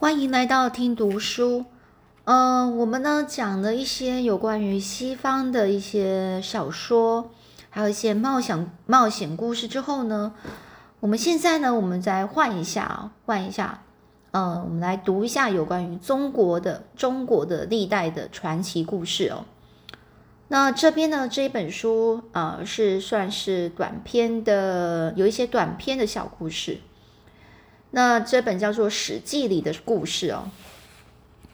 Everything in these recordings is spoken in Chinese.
欢迎来到听读书。呃，我们呢讲了一些有关于西方的一些小说，还有一些冒险冒险故事之后呢，我们现在呢，我们再换一下，换一下。呃，我们来读一下有关于中国的中国的历代的传奇故事哦。那这边呢，这一本书啊，是算是短篇的，有一些短篇的小故事。那这本叫做《史记》里的故事哦，《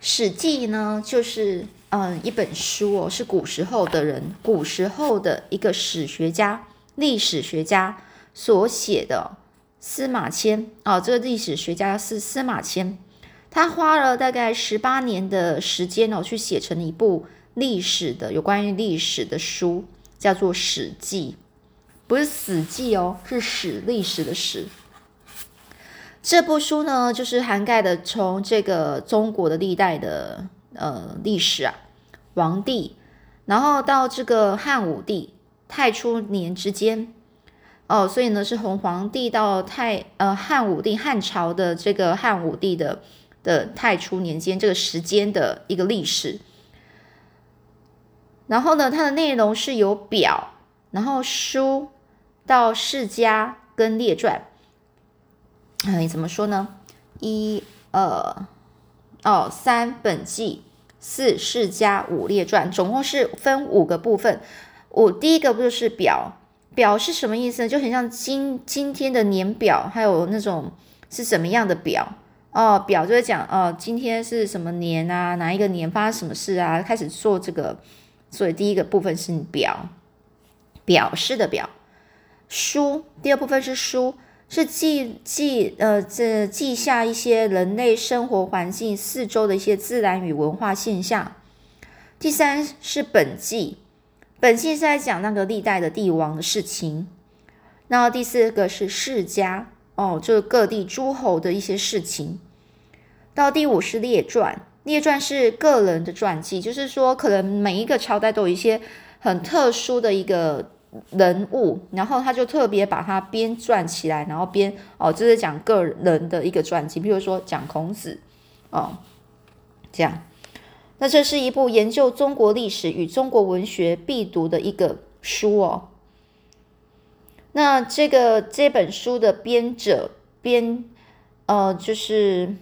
史记》呢，就是嗯一本书哦，是古时候的人，古时候的一个史学家、历史学家所写的。司马迁哦，这个历史学家是司马迁，他花了大概十八年的时间哦，去写成一部历史的有关于历史的书，叫做《史记》，不是《死记》哦，是史历史的史。这部书呢，就是涵盖的从这个中国的历代的呃历史啊，王帝，然后到这个汉武帝、太初年之间。哦，所以呢，是从皇帝到太呃汉武帝汉朝的这个汉武帝的的太初年间这个时间的一个历史。然后呢，它的内容是由表，然后书到世家跟列传。嗯，怎么说呢？一、二、哦，三本纪，四世家，五列传，总共是分五个部分。五第一个不就是表？表是什么意思呢？就很像今今天的年表，还有那种是什么样的表哦？表就是讲哦，今天是什么年啊？哪一个年发生什么事啊？开始做这个，所以第一个部分是表，表示的表。书第二部分是书，是记记呃这记下一些人类生活环境四周的一些自然与文化现象。第三是本纪。本纪是在讲那个历代的帝王的事情，然后第四个是世家哦，就是各地诸侯的一些事情。到第五是列传，列传是个人的传记，就是说可能每一个朝代都有一些很特殊的一个人物，然后他就特别把它编撰起来，然后编哦，就是讲个人的一个传记，比如说讲孔子哦，这样。那这是一部研究中国历史与中国文学必读的一个书哦。那这个这本书的编者编呃就是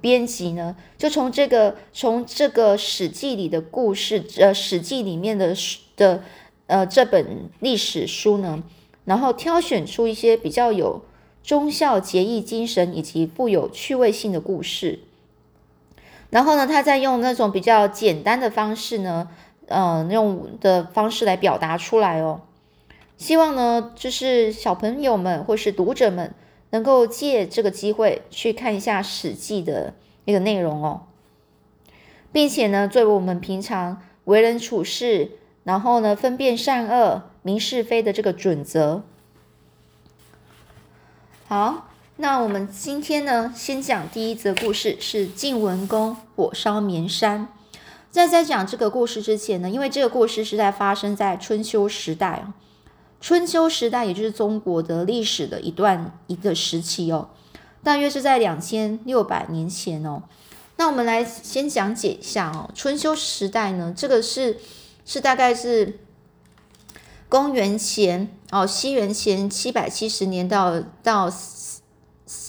编辑呢，就从这个从这个《史记》里的故事呃《史记》里面的的呃这本历史书呢，然后挑选出一些比较有忠孝节义精神以及富有趣味性的故事。然后呢，他再用那种比较简单的方式呢，嗯，用的方式来表达出来哦。希望呢，就是小朋友们或是读者们能够借这个机会去看一下《史记》的一个内容哦，并且呢，作为我们平常为人处事，然后呢，分辨善恶、明是非的这个准则。好。那我们今天呢，先讲第一则故事，是晋文公火烧绵山。在在讲这个故事之前呢，因为这个故事是在发生在春秋时代哦，春秋时代也就是中国的历史的一段一个时期哦，大约是在两千六百年前哦。那我们来先讲解一下哦，春秋时代呢，这个是是大概是公元前哦，西元前七百七十年到到。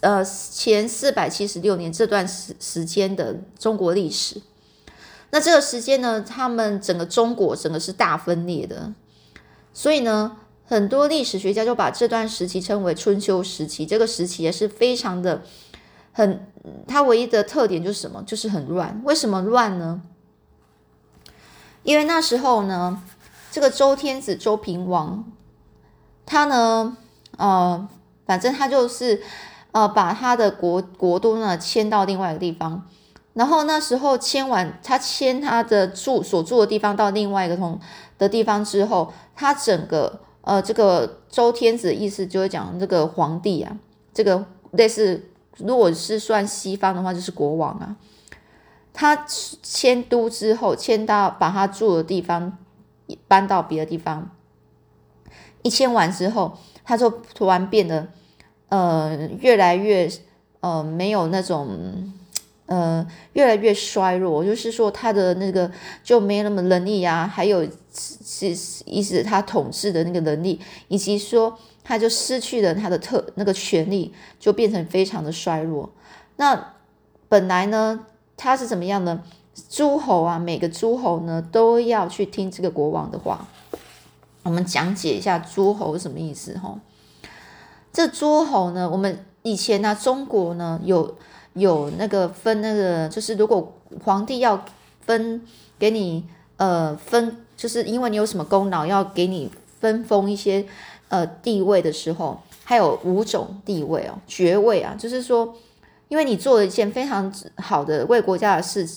呃，前四百七十六年这段时时间的中国历史，那这个时间呢，他们整个中国整个是大分裂的，所以呢，很多历史学家就把这段时期称为春秋时期。这个时期也是非常的很，它唯一的特点就是什么？就是很乱。为什么乱呢？因为那时候呢，这个周天子周平王，他呢，呃，反正他就是。呃，把他的国国都呢迁到另外一个地方，然后那时候迁完，他迁他的住所住的地方到另外一个同的地方之后，他整个呃这个周天子的意思就是讲这个皇帝啊，这个类似如果是算西方的话，就是国王啊。他迁都之后，迁到把他住的地方搬到别的地方，一迁完之后，他就突然变得。呃，越来越，呃，没有那种呃越来越衰弱，就是说他的那个就没那么能力啊，还有是意思他统治的那个能力，以及说他就失去了他的特那个权力，就变成非常的衰弱。那本来呢，他是怎么样呢？诸侯啊，每个诸侯呢都要去听这个国王的话。我们讲解一下诸侯什么意思哈？这诸侯呢，我们以前呢，中国呢有有那个分那个，就是如果皇帝要分给你呃分，就是因为你有什么功劳，要给你分封一些呃地位的时候，还有五种地位哦，爵位啊，就是说，因为你做了一件非常好的为国家的事，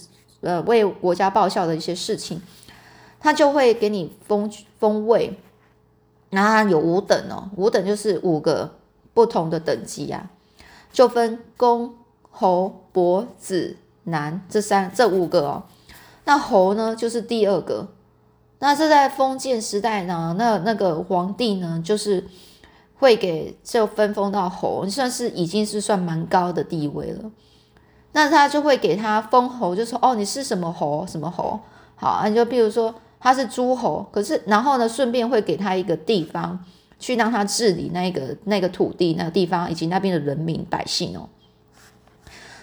呃，为国家报效的一些事情，他就会给你封封位，那有五等哦，五等就是五个。不同的等级啊，就分公、侯、伯、子、男这三这五个哦。那侯呢，就是第二个。那这在封建时代呢，那那个皇帝呢，就是会给就分封到侯，算是已经是算蛮高的地位了。那他就会给他封侯，就说哦，你是什么侯，什么侯？好，你就比如说他是诸侯，可是然后呢，顺便会给他一个地方。去让他治理那个那个土地那个地方以及那边的人民百姓哦。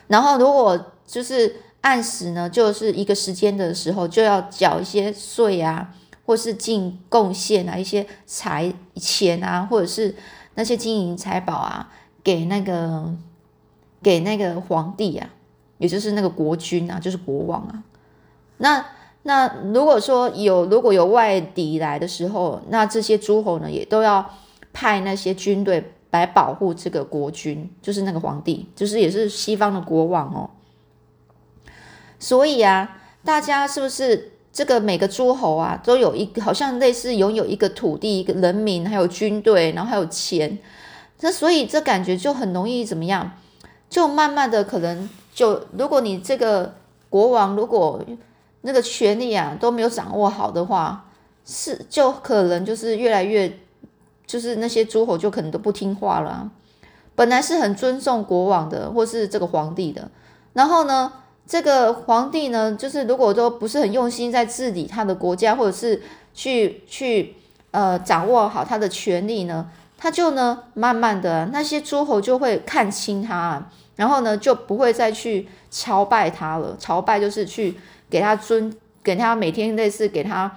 然后如果就是按时呢，就是一个时间的时候就要缴一些税啊，或是进贡献啊一些财钱啊，或者是那些金银财宝啊，给那个给那个皇帝啊，也就是那个国君啊，就是国王啊。那那如果说有如果有外敌来的时候，那这些诸侯呢也都要派那些军队来保护这个国君，就是那个皇帝，就是也是西方的国王哦。所以啊，大家是不是这个每个诸侯啊都有一个好像类似拥有一个土地、一个人民，还有军队，然后还有钱，那所以这感觉就很容易怎么样？就慢慢的可能就如果你这个国王如果。那个权力啊都没有掌握好的话，是就可能就是越来越，就是那些诸侯就可能都不听话了。本来是很尊重国王的，或是这个皇帝的，然后呢，这个皇帝呢，就是如果都不是很用心在治理他的国家，或者是去去呃掌握好他的权力呢，他就呢慢慢的那些诸侯就会看清他，然后呢就不会再去朝拜他了。朝拜就是去。给他尊，给他每天类似给他，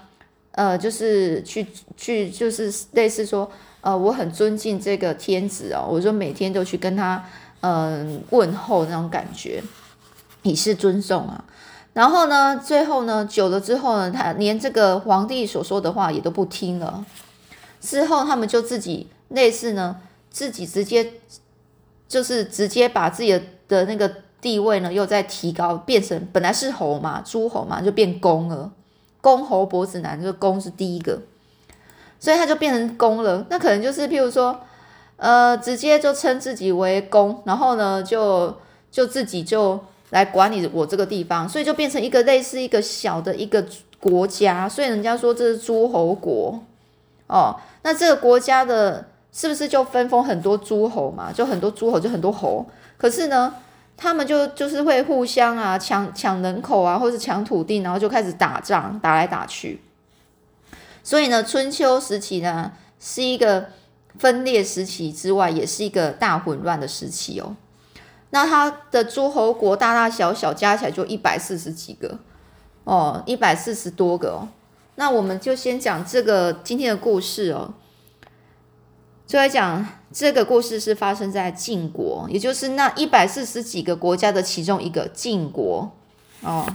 呃，就是去去，就是类似说，呃，我很尊敬这个天子哦，我就每天都去跟他，嗯，问候那种感觉，以示尊重啊。然后呢，最后呢，久了之后呢，他连这个皇帝所说的话也都不听了。之后他们就自己类似呢，自己直接就是直接把自己的的那个。地位呢又在提高，变成本来是侯嘛，诸侯嘛，就变公了。公侯伯子男，就公是第一个，所以他就变成公了。那可能就是譬如说，呃，直接就称自己为公，然后呢，就就自己就来管理我这个地方，所以就变成一个类似一个小的一个国家。所以人家说这是诸侯国哦。那这个国家的是不是就分封很多诸侯嘛？就很多诸侯，就很多侯。可是呢？他们就就是会互相啊抢抢人口啊，或者抢土地，然后就开始打仗，打来打去。所以呢，春秋时期呢是一个分裂时期之外，也是一个大混乱的时期哦。那他的诸侯国大大小小加起来就一百四十几个哦，一百四十多个哦。那我们就先讲这个今天的故事哦，就来讲。这个故事是发生在晋国，也就是那一百四十几个国家的其中一个晋国哦。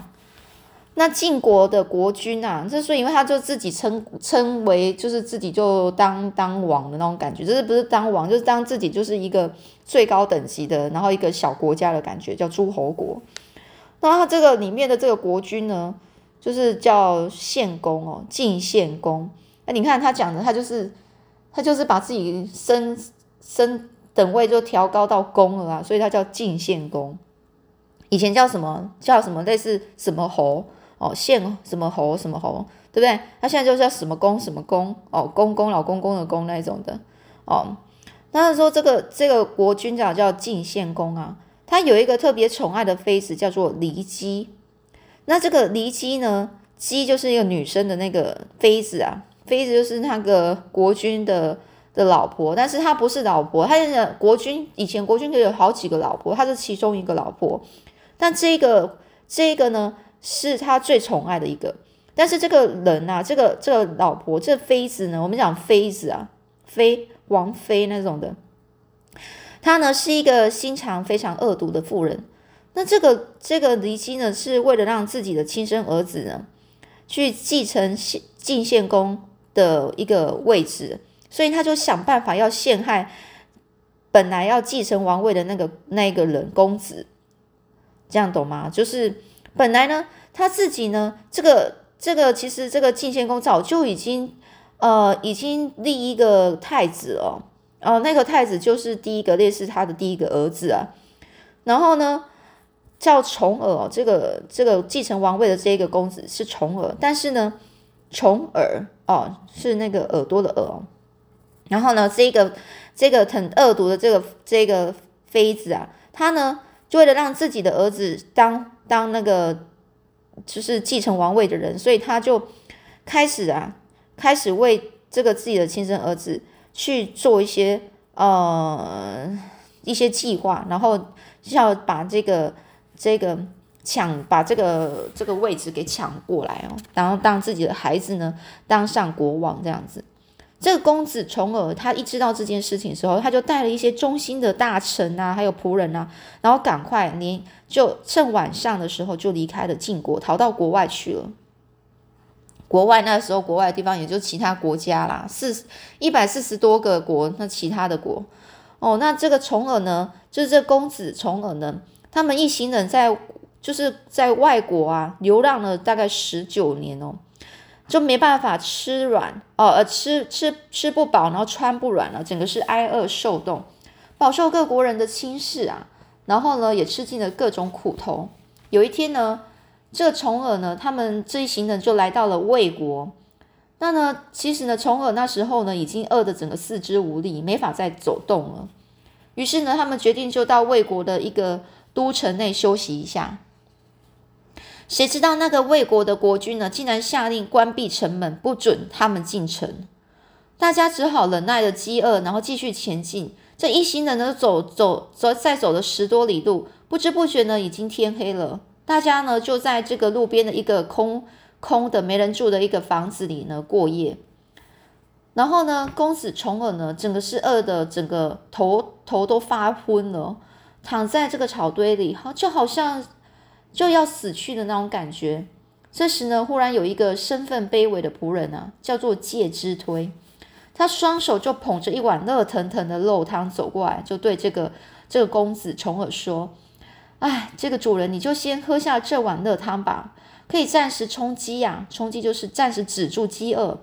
那晋国的国君啊，这所以因为他就自己称称为，就是自己就当当王的那种感觉，就是不是当王，就是当自己就是一个最高等级的，然后一个小国家的感觉，叫诸侯国。那他这个里面的这个国君呢，就是叫献公哦，晋献公。那你看他讲的，他就是他就是把自己升。升等位就调高到公了啊，所以他叫晋献公。以前叫什么？叫什么？类似什么侯哦，献什么侯什么侯，对不对？他现在就叫什么公什么公哦，公公老公公的公那种的哦。那说这个这个国君叫叫晋献公啊，他有一个特别宠爱的妃子，叫做骊姬。那这个骊姬呢，姬就是一个女生的那个妃子啊，妃子就是那个国君的的老婆，但是她不是老婆，她是国君以前国君可以有好几个老婆，她是其中一个老婆。但这个这个呢，是他最宠爱的一个。但是这个人啊，这个这个老婆，这妃子呢，我们讲妃子啊，妃王妃那种的，她呢是一个心肠非常恶毒的妇人。那这个这个骊姬呢，是为了让自己的亲生儿子呢，去继承晋献公的一个位置，所以他就想办法要陷害本来要继承王位的那个那个人公子。这样懂吗？就是本来呢，他自己呢，这个。这个其实，这个晋献公早就已经，呃，已经立一个太子了，哦，那个太子就是第一个烈士他的第一个儿子啊。然后呢，叫重耳，这个这个继承王位的这个公子是重耳，但是呢，重耳哦是那个耳朵的耳。哦然后呢，这个这个很恶毒的这个这个妃子啊，他呢就为了让自己的儿子当当那个。就是继承王位的人，所以他就开始啊，开始为这个自己的亲生儿子去做一些呃一些计划，然后要把这个这个抢把这个这个位置给抢过来哦，然后当自己的孩子呢当上国王这样子。这个公子重耳，他一知道这件事情的时候，他就带了一些忠心的大臣啊，还有仆人啊，然后赶快连就趁晚上的时候就离开了晋国，逃到国外去了。国外那时候，国外的地方也就其他国家啦，四一百四十多个国，那其他的国哦，那这个重耳呢，就是这公子重耳呢，他们一行人在就是在外国啊流浪了大概十九年哦。就没办法吃软哦，呃，吃吃吃不饱，然后穿不软了，整个是挨饿受冻，饱受各国人的轻视啊。然后呢，也吃尽了各种苦头。有一天呢，这个重耳呢，他们这一行人就来到了魏国。那呢，其实呢，重耳那时候呢，已经饿得整个四肢无力，没法再走动了。于是呢，他们决定就到魏国的一个都城内休息一下。谁知道那个魏国的国君呢，竟然下令关闭城门，不准他们进城。大家只好忍耐着饥饿，然后继续前进。这一行人呢，走走走，再走了十多里路，不知不觉呢，已经天黑了。大家呢，就在这个路边的一个空空的、没人住的一个房子里呢过夜。然后呢，公子重耳呢，整个是饿的，整个头头都发昏了，躺在这个草堆里，好就好像。就要死去的那种感觉。这时呢，忽然有一个身份卑微的仆人啊，叫做介之推，他双手就捧着一碗热腾腾的肉汤走过来，就对这个这个公子重耳说：“哎，这个主人，你就先喝下这碗热汤吧，可以暂时充饥呀。充饥就是暂时止住饥饿。”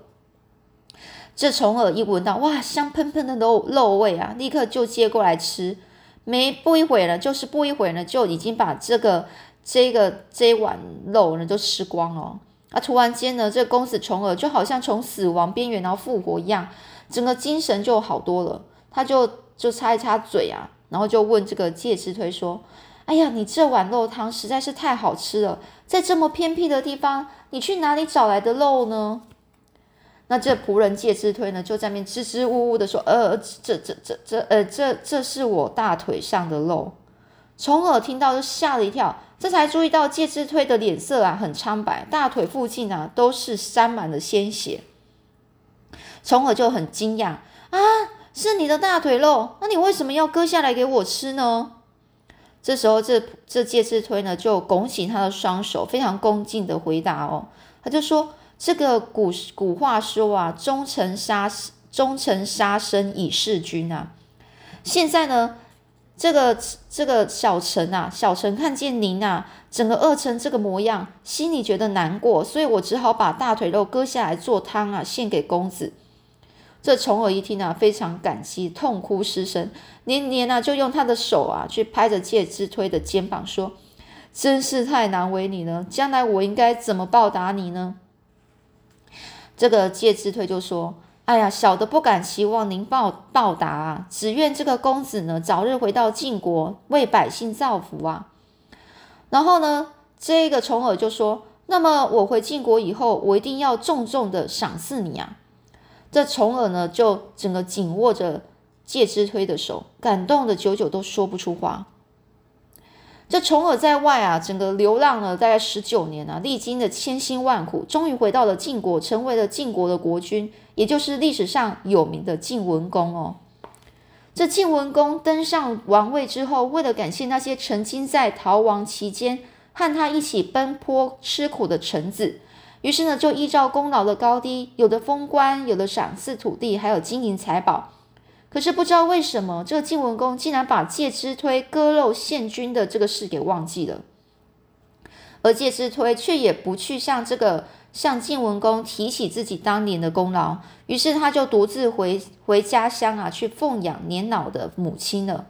这虫儿一闻到哇，香喷喷的肉肉味啊，立刻就接过来吃。没不一会呢，就是不一会呢，就已经把这个。这个这碗肉呢，都吃光了。啊！突然间呢，这公子虫儿就好像从死亡边缘然后复活一样，整个精神就好多了。他就就擦一擦嘴啊，然后就问这个介之推说：“哎呀，你这碗肉汤实在是太好吃了，在这么偏僻的地方，你去哪里找来的肉呢？”那这仆人介之推呢，就在那支支吾吾的说：“呃，这这这这呃，这这是我大腿上的肉。”重耳听到就吓了一跳。这才注意到介之推的脸色啊很苍白，大腿附近啊都是沾满了鲜血。从而就很惊讶啊，是你的大腿肉，那你为什么要割下来给我吃呢？这时候，这这介之推呢就拱起他的双手，非常恭敬的回答哦，他就说：“这个古古话说啊，忠臣杀忠臣杀身以示君啊，现在呢。”这个这个小陈啊，小陈看见您啊，整个饿成这个模样，心里觉得难过，所以我只好把大腿肉割下来做汤啊，献给公子。这重耳一听啊，非常感激，痛哭失声，年年啊就用他的手啊去拍着介之推的肩膀，说：“真是太难为你了，将来我应该怎么报答你呢？”这个介之推就说：“哎呀，小的不敢期望您报报答啊，只愿这个公子呢早日回到晋国，为百姓造福啊。然后呢，这个重耳就说：“那么我回晋国以后，我一定要重重的赏赐你啊。”这重耳呢，就整个紧握着介之推的手，感动的久久都说不出话。这重耳在外啊，整个流浪了大概十九年啊，历经了千辛万苦，终于回到了晋国，成为了晋国的国君。也就是历史上有名的晋文公哦，这晋文公登上王位之后，为了感谢那些曾经在逃亡期间和他一起奔波吃苦的臣子，于是呢，就依照功劳的高低，有的封官，有的赏赐土地，还有金银财宝。可是不知道为什么，这个晋文公竟然把介之推割肉献君的这个事给忘记了，而介之推却也不去向这个。向晋文公提起自己当年的功劳，于是他就独自回回家乡啊，去奉养年老的母亲了。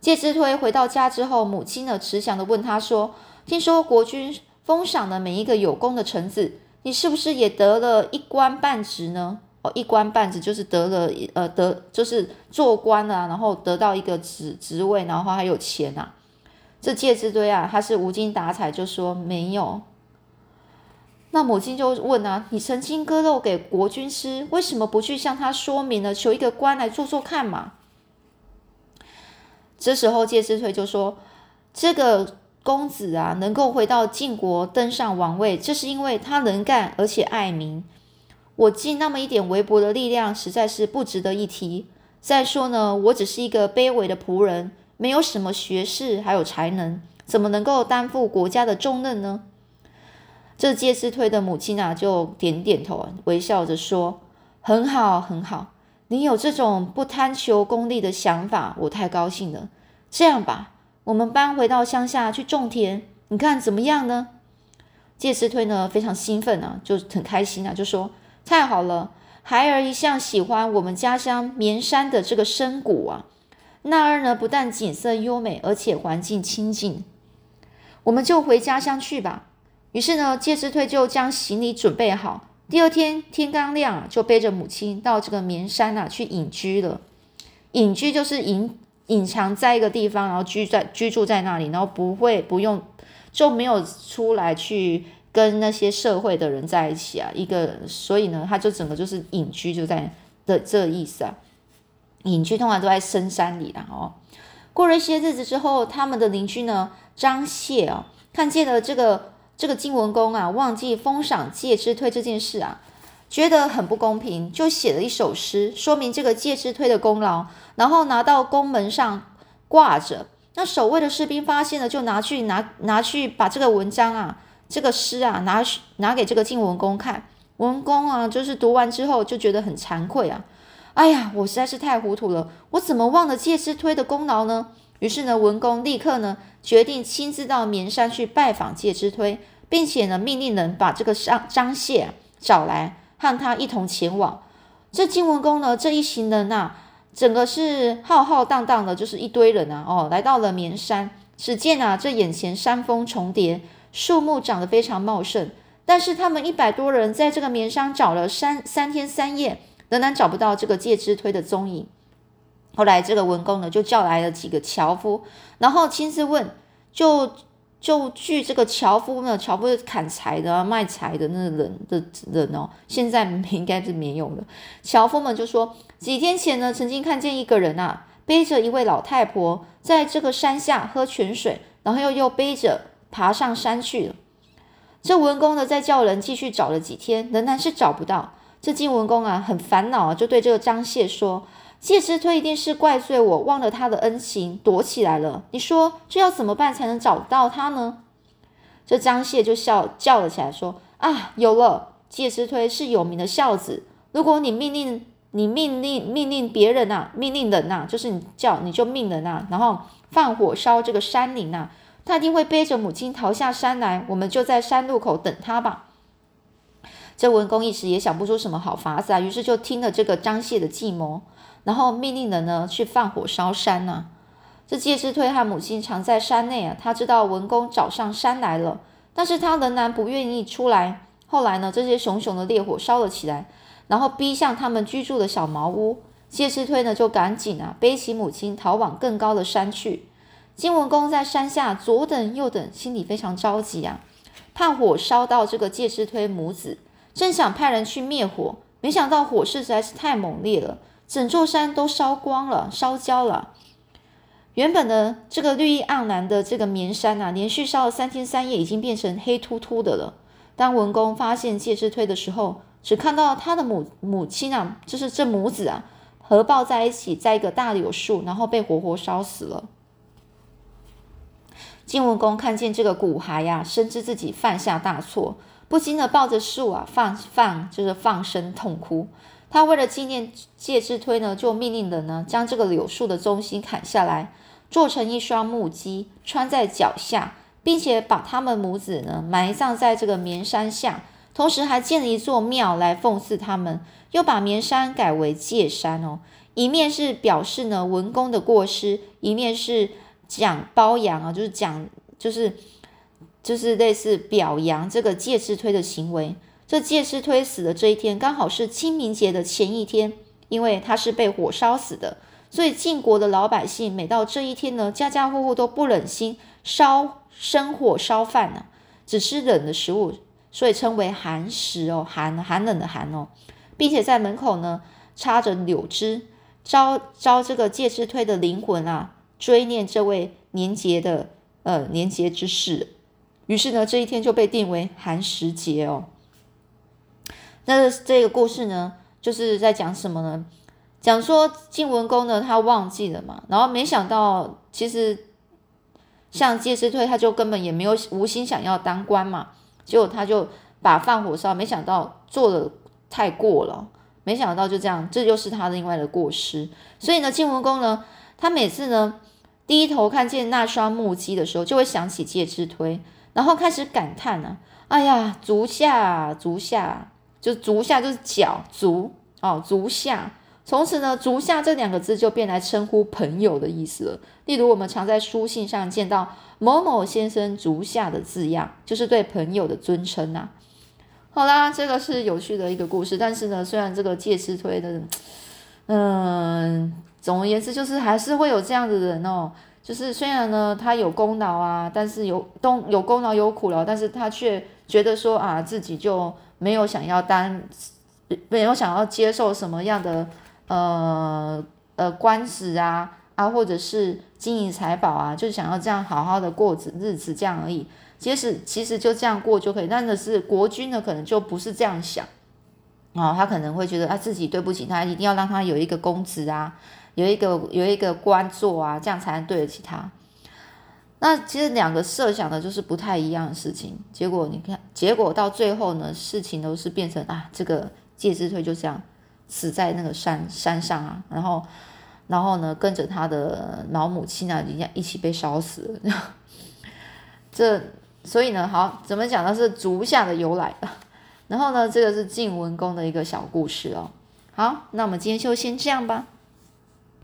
介之推回到家之后，母亲呢慈祥的问他说：“听说国君封赏了每一个有功的臣子，你是不是也得了一官半职呢？哦，一官半职就是得了呃得就是做官啊，然后得到一个职职位，然后还有钱啊。”这介之推啊，他是无精打采就说没有。那母亲就问啊：“你曾经割肉给国君吃，为什么不去向他说明呢？求一个官来做做看嘛？”这时候介之推就说：“这个公子啊，能够回到晋国登上王位，这是因为他能干而且爱民。我尽那么一点微薄的力量，实在是不值得一提。再说呢，我只是一个卑微的仆人，没有什么学识，还有才能，怎么能够担负国家的重任呢？”这介之推的母亲啊，就点点头，微笑着说：“很好，很好，你有这种不贪求功利的想法，我太高兴了。这样吧，我们搬回到乡下去种田，你看怎么样呢？”介之推呢，非常兴奋啊，就很开心啊，就说：“太好了，孩儿一向喜欢我们家乡绵山的这个深谷啊，那儿呢，不但景色优美，而且环境清静，我们就回家乡去吧。”于是呢，介之推就将行李准备好。第二天天刚亮啊，就背着母亲到这个绵山啊去隐居了。隐居就是隐隐藏在一个地方，然后居在居住在那里，然后不会不用就没有出来去跟那些社会的人在一起啊。一个所以呢，他就整个就是隐居就在的这意思啊。隐居通常都在深山里啦。哦。过了一些日子之后，他们的邻居呢张谢啊看见了这个。这个晋文公啊，忘记封赏介之推这件事啊，觉得很不公平，就写了一首诗，说明这个介之推的功劳，然后拿到宫门上挂着。那守卫的士兵发现了，就拿去拿拿去把这个文章啊，这个诗啊，拿拿给这个晋文公看。文公啊，就是读完之后就觉得很惭愧啊，哎呀，我实在是太糊涂了，我怎么忘了介之推的功劳呢？于是呢，文公立刻呢决定亲自到绵山去拜访介之推。并且呢，命令人把这个张张谢找来，和他一同前往。这晋文公呢，这一行人呐，整个是浩浩荡荡的，就是一堆人啊，哦，来到了绵山。只见啊，这眼前山峰重叠，树木长得非常茂盛。但是他们一百多人在这个绵山找了三三天三夜，仍然找不到这个介之推的踪影。后来这个文公呢，就叫来了几个樵夫，然后亲自问，就。就据这个樵夫呢，樵夫是砍柴的、卖柴的那人的人哦，现在应该是没有了。樵夫们就说，几天前呢，曾经看见一个人啊，背着一位老太婆，在这个山下喝泉水，然后又又背着爬上山去了。这文公呢，再叫人继续找了几天，仍然是找不到。这晋文公啊，很烦恼啊，就对这个张谢说。介之推一定是怪罪我忘了他的恩情，躲起来了。你说这要怎么办才能找到他呢？这张谢就笑叫了起来，说：“啊，有了！介之推是有名的孝子。如果你命令你命令命令别人呐，命令人呐，就是你叫你就命人呐，然后放火烧这个山林呐，他一定会背着母亲逃下山来。我们就在山路口等他吧。”这文公一时也想不出什么好法子啊，于是就听了这个张谢的计谋。然后命令人呢去放火烧山呢。这介之推和母亲藏在山内啊，他知道文公找上山来了，但是他仍然不愿意出来。后来呢，这些熊熊的烈火烧了起来，然后逼向他们居住的小茅屋。介之推呢，就赶紧啊背起母亲逃往更高的山去。晋文公在山下左等右等，心里非常着急啊，怕火烧到这个介之推母子，正想派人去灭火，没想到火势实在是太猛烈了，整座山都烧光了，烧焦了。原本呢，这个绿意盎然的这个绵山啊，连续烧了三天三夜，已经变成黑秃秃的了。当文公发现介之推的时候，只看到他的母母亲啊，就是这母子啊。合抱在一起，在一个大柳树，然后被活活烧死了。晋文公看见这个骨骸呀，深知自己犯下大错，不禁的抱着树啊，放放就是放声痛哭。他为了纪念介之推呢，就命令的呢，将这个柳树的中心砍下来，做成一双木屐，穿在脚下，并且把他们母子呢埋葬在这个绵山下，同时还建了一座庙来奉祀他们。又把绵山改为界山哦，一面是表示呢文公的过失，一面是讲褒扬啊，就是讲就是就是类似表扬这个介之推的行为。这介之推死的这一天，刚好是清明节的前一天，因为他是被火烧死的，所以晋国的老百姓每到这一天呢，家家户户都不忍心烧生火烧饭呢，只吃冷的食物，所以称为寒食哦，寒寒冷的寒哦。并且在门口呢插着柳枝，招招这个介之推的灵魂啊，追念这位年节的呃年节之事。于是呢，这一天就被定为寒食节哦。那这个故事呢，就是在讲什么呢？讲说晋文公呢，他忘记了嘛，然后没想到，其实像介之推，他就根本也没有无心想要当官嘛，结果他就把放火烧，没想到做的。太过了，没想到就这样，这就是他的另外的过失。所以呢，晋文公呢，他每次呢低头看见那双木屐的时候，就会想起介之推，然后开始感叹呢：“哎呀，足下，足下，就足下就是脚足哦，足下。”从此呢，足下这两个字就变来称呼朋友的意思了。例如，我们常在书信上见到某某先生足下的字样，就是对朋友的尊称呐。好啦，这个是有趣的一个故事，但是呢，虽然这个介之推的，嗯，总而言之，就是还是会有这样的人哦，就是虽然呢他有功劳啊，但是有都有功劳有苦劳，但是他却觉得说啊，自己就没有想要当，没有想要接受什么样的呃呃官职啊啊，或者是金银财宝啊，就想要这样好好的过日日子这样而已。即使其实就这样过就可以，但的是国君呢，可能就不是这样想啊，他可能会觉得啊自己对不起他，一定要让他有一个公职啊，有一个有一个官做啊，这样才能对得起他。那其实两个设想的就是不太一样的事情，结果你看，结果到最后呢，事情都是变成啊，这个介之推就这样死在那个山山上啊，然后然后呢，跟着他的老母亲啊，人家一起被烧死了，这。所以呢，好，怎么讲呢？是足下的由来然后呢，这个是晋文公的一个小故事哦。好，那我们今天就先这样吧。